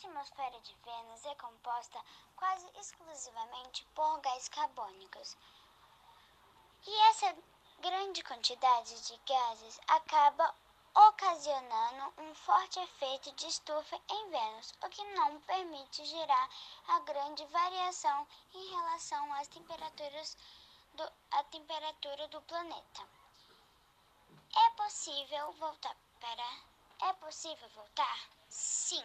atmosfera de Vênus é composta quase exclusivamente por gás carbônicos. E essa grande quantidade de gases acaba ocasionando um forte efeito de estufa em Vênus, o que não permite gerar a grande variação em relação às temperaturas do, à temperatura do planeta. É possível voltar para é possível voltar? Sim.